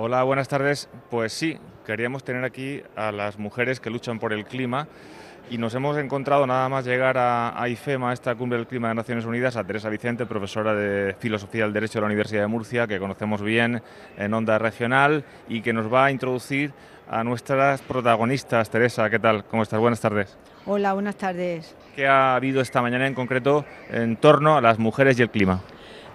Hola, buenas tardes. Pues sí, queríamos tener aquí a las mujeres que luchan por el clima y nos hemos encontrado nada más llegar a, IFEMA, esta cumbre del clima de Naciones Unidas, a Teresa Vicente, profesora de Filosofía del Derecho de la Universidad de Murcia, que conocemos bien en Onda Regional y que nos va a introducir a nuestras protagonistas. Teresa, ¿qué tal? ¿Cómo estás? Buenas tardes. Hola, buenas tardes. ¿Qué ha habido esta mañana en concreto en torno a las mujeres y el clima?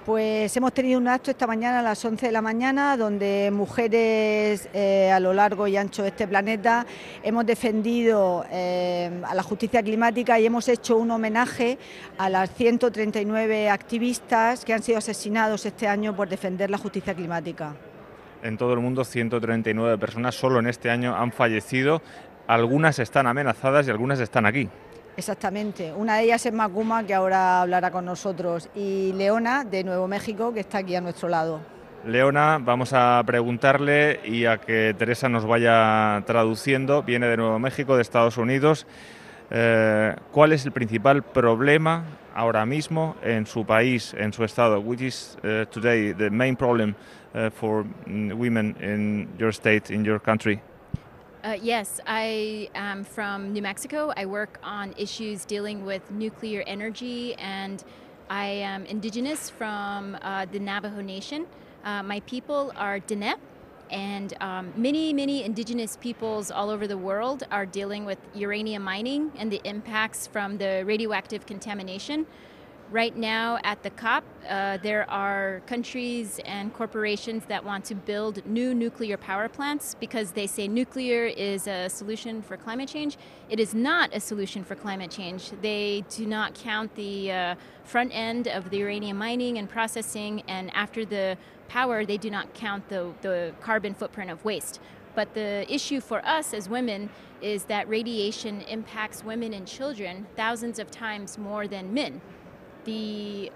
Pues hemos tenido un acto esta mañana a las 11 de la mañana donde mujeres eh, a lo largo y ancho de este planeta hemos defendido eh, a la justicia climática y hemos hecho un homenaje a las 139 activistas que han sido asesinados este año por defender la justicia climática. En todo el mundo 139 personas solo en este año han fallecido, algunas están amenazadas y algunas están aquí. Exactamente, una de ellas es Macuma, que ahora hablará con nosotros, y Leona, de Nuevo México, que está aquí a nuestro lado. Leona, vamos a preguntarle y a que Teresa nos vaya traduciendo, viene de Nuevo México, de Estados Unidos. Eh, ¿Cuál es el principal problema ahora mismo en su país, en su estado? Which is uh, today the main problem uh, for mm, women in your state, in your country? Uh, yes, I am from New Mexico. I work on issues dealing with nuclear energy, and I am indigenous from uh, the Navajo Nation. Uh, my people are Diné, and um, many, many indigenous peoples all over the world are dealing with uranium mining and the impacts from the radioactive contamination. Right now at the COP, uh, there are countries and corporations that want to build new nuclear power plants because they say nuclear is a solution for climate change. It is not a solution for climate change. They do not count the uh, front end of the uranium mining and processing, and after the power, they do not count the, the carbon footprint of waste. But the issue for us as women is that radiation impacts women and children thousands of times more than men. Eh,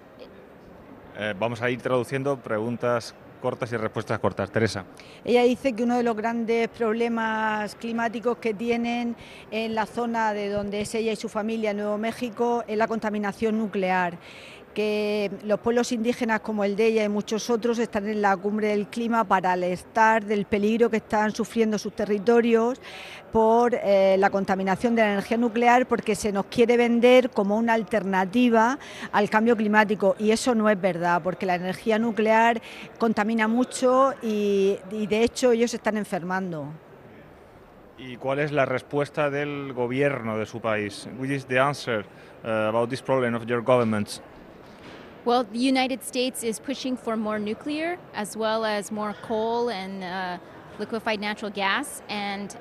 vamos a ir traduciendo preguntas cortas y respuestas cortas. Teresa. Ella dice que uno de los grandes problemas climáticos que tienen en la zona de donde es ella y su familia, Nuevo México, es la contaminación nuclear que los pueblos indígenas como el de ella y muchos otros están en la cumbre del clima para alertar del peligro que están sufriendo sus territorios por eh, la contaminación de la energía nuclear porque se nos quiere vender como una alternativa al cambio climático y eso no es verdad porque la energía nuclear contamina mucho y, de hecho ellos están enfermando. ¿Y cuál es la respuesta del gobierno de su país? What is the answer uh, about this problem of your governments? Well, the United States is pushing for more nuclear as well as more coal and uh, liquefied natural gas. And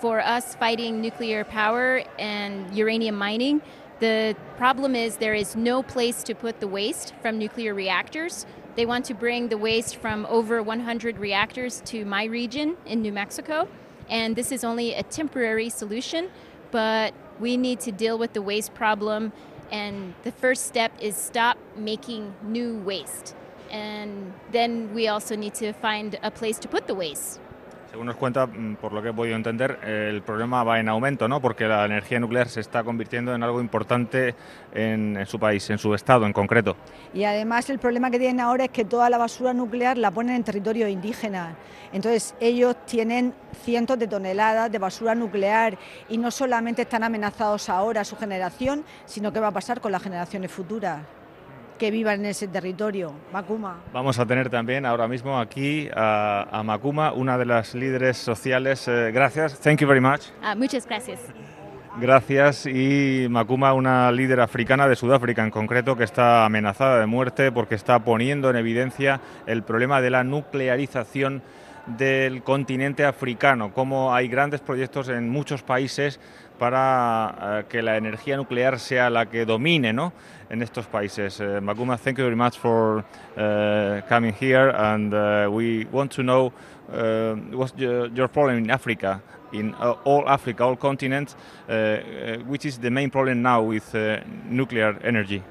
for us fighting nuclear power and uranium mining, the problem is there is no place to put the waste from nuclear reactors. They want to bring the waste from over 100 reactors to my region in New Mexico. And this is only a temporary solution, but we need to deal with the waste problem and the first step is stop making new waste. And then we also need to find a place to put the waste. Según nos cuenta, mm, por lo que he podido entender, el problema va en aumento, ¿no? Porque la energía nuclear se está convirtiendo en algo importante en, su país, en su estado en concreto. Y además el problema que tienen ahora es que toda la basura nuclear la ponen en territorio indígena. Entonces ellos tienen cientos de toneladas de basura nuclear y no solamente están amenazados ahora su generación, sino qué va a pasar con las generaciones futuras que vivan en ese territorio, Macuma. Vamos a tener también ahora mismo aquí a, a Macuma, una de las líderes sociales. Eh, gracias, thank you very much. Ah, muchas gracias. Gracias. Y Macuma, una líder africana de Sudáfrica en concreto, que está amenazada de muerte porque está poniendo en evidencia el problema de la nuclearización del continente africano, como hay grandes proyectos en muchos países para eh, que la energía nuclear sea la que domine ¿no? en estos países. Uh, Maguma, thank you very much for uh, coming here and uh, we want to know what's your, your, problem in Africa, in all Africa, all continents, which is the main problem now with nuclear energy?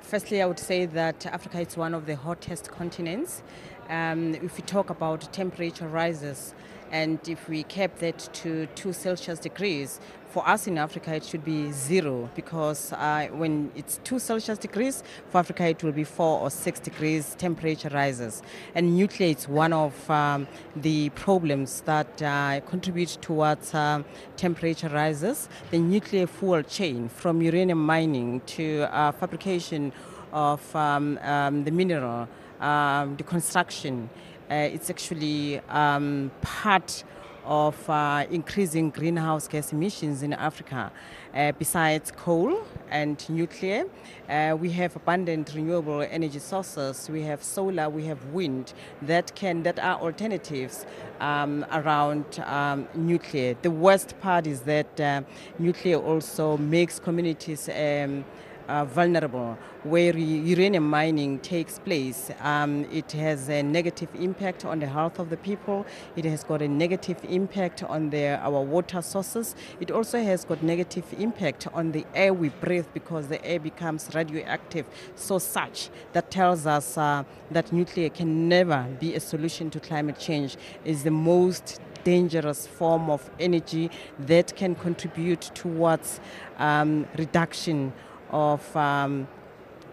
Firstly, I would say that Africa is one of the hottest continents Um, if we talk about temperature rises, and if we kept that to 2 Celsius degrees, for us in Africa it should be zero because uh, when it's 2 Celsius degrees, for Africa it will be 4 or 6 degrees temperature rises. And nuclear is one of um, the problems that uh, contribute towards uh, temperature rises. The nuclear fuel chain from uranium mining to uh, fabrication of um, um, the mineral, um, the construction, it's actually um, part of uh, increasing greenhouse gas emissions in Africa. Uh, besides coal and nuclear, uh, we have abundant renewable energy sources. We have solar, we have wind that can that are alternatives um, around um, nuclear. The worst part is that uh, nuclear also makes communities. Um, uh, vulnerable. Where uranium mining takes place, um, it has a negative impact on the health of the people. It has got a negative impact on the, our water sources. It also has got negative impact on the air we breathe because the air becomes radioactive. So such that tells us uh, that nuclear can never be a solution to climate change. Is the most dangerous form of energy that can contribute towards um, reduction of um,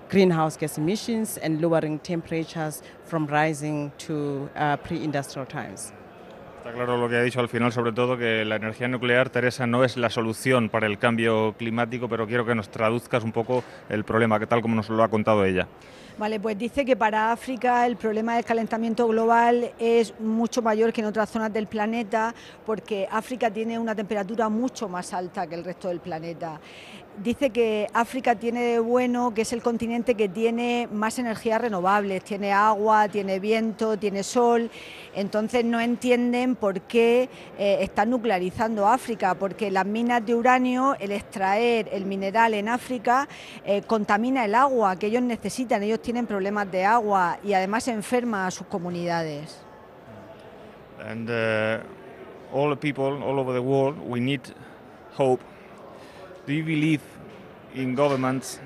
greenhouse gas emissions and lowering temperatures from rising to uh, pre-industrial times. Está claro lo que ha dicho al final, sobre todo que la energía nuclear, Teresa, no es la solución para el cambio climático, pero quiero que nos traduzcas un poco el problema, que tal como nos lo ha contado ella. Vale, pues dice que para África el problema del calentamiento global es mucho mayor que en otras zonas del planeta porque África tiene una temperatura mucho más alta que el resto del planeta dice que África tiene de bueno que es el continente que tiene más energías renovables, tiene agua, tiene viento, tiene sol, entonces no entienden por qué eh, están nuclearizando África, porque las minas de uranio, el extraer el mineral en África, eh, contamina el agua que ellos necesitan, ellos tienen problemas de agua y además enferma a sus comunidades. And uh, all the people all over the world, we need hope do you believe in governments?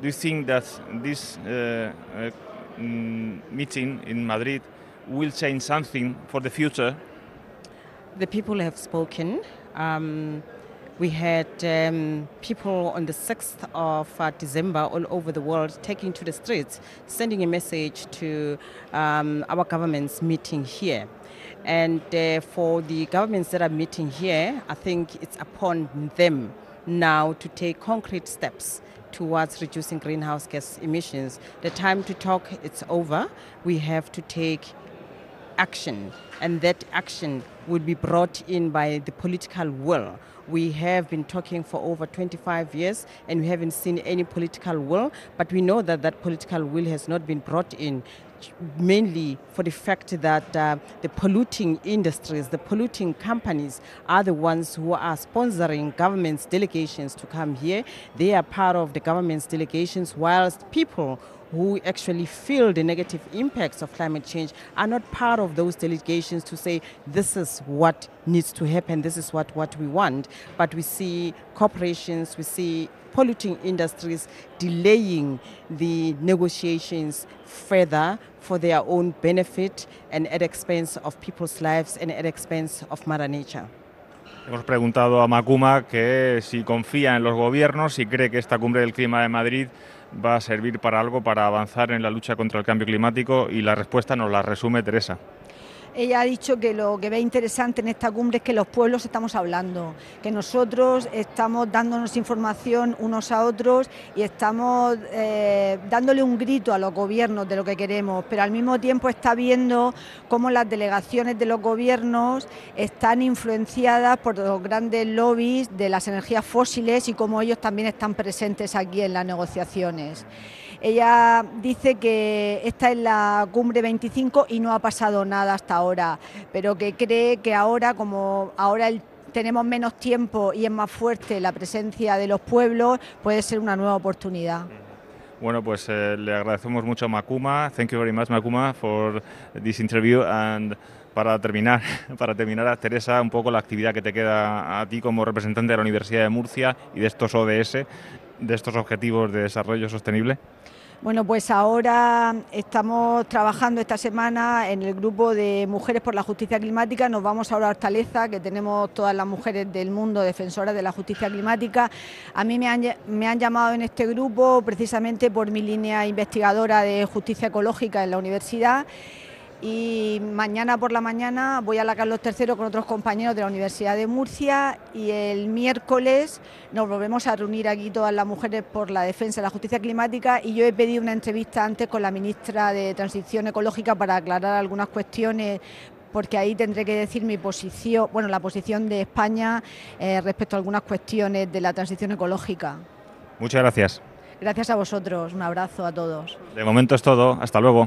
Do you think that this uh, uh, mm, meeting in Madrid will change something for the future? The people have spoken. Um, we had um, people on the 6th of uh, December all over the world taking to the streets, sending a message to um, our governments meeting here. And uh, for the governments that are meeting here, I think it's upon them now to take concrete steps towards reducing greenhouse gas emissions. The time to talk is over. We have to take action, and that action would be brought in by the political will. We have been talking for over 25 years and we haven't seen any political will, but we know that that political will has not been brought in mainly for the fact that uh, the polluting industries, the polluting companies are the ones who are sponsoring government's delegations to come here. They are part of the government's delegations, whilst people who actually feel the negative impacts of climate change are not part of those delegations to say this is what needs to happen, this is what, what we want. But we see corporations, we see polluting industries delaying the negotiations further for their own benefit and at expense of people's lives and at expense of Mother Nature. Hemos preguntado a Macuma que si confía en los gobiernos, si cree que esta cumbre del clima de Madrid va a servir para algo, para avanzar en la lucha contra el cambio climático y la respuesta nos la resume Teresa. Ella ha dicho que lo que ve interesante en esta cumbre es que los pueblos estamos hablando, que nosotros estamos dándonos información unos a otros y estamos eh, dándole un grito a los gobiernos de lo que queremos, pero al mismo tiempo está viendo cómo las delegaciones de los gobiernos están influenciadas por los grandes lobbies de las energías fósiles y cómo ellos también están presentes aquí en las negociaciones. Ella dice que esta es la cumbre 25 y no ha pasado nada hasta ahora, pero que cree que ahora, como ahora tenemos menos tiempo y es más fuerte la presencia de los pueblos, puede ser una nueva oportunidad. Bueno, pues eh, le agradecemos mucho a Makuma. Thank you very much, Makuma, for this interview. And para terminar, para terminar, Teresa, un poco la actividad que te queda a ti como representante de la Universidad de Murcia y de estos ODS, de estos Objetivos de Desarrollo Sostenible. Bueno, pues ahora estamos trabajando esta semana en el grupo de Mujeres por la Justicia Climática. Nos vamos ahora a Hortaleza, que tenemos todas las mujeres del mundo defensoras de la justicia climática. A mí me han, me han llamado en este grupo precisamente por mi línea investigadora de justicia ecológica en la universidad y mañana por la mañana voy a la Carlos III con otros compañeros de la Universidad de Murcia y el miércoles nos volvemos a reunir aquí todas las mujeres por la defensa de la justicia climática y yo he pedido una entrevista antes con la ministra de Transición Ecológica para aclarar algunas cuestiones porque ahí tendré que decir mi posición, bueno, la posición de España eh, respecto a algunas cuestiones de la transición ecológica. Muchas gracias. Gracias a vosotros, un abrazo a todos. De momento es todo, hasta luego.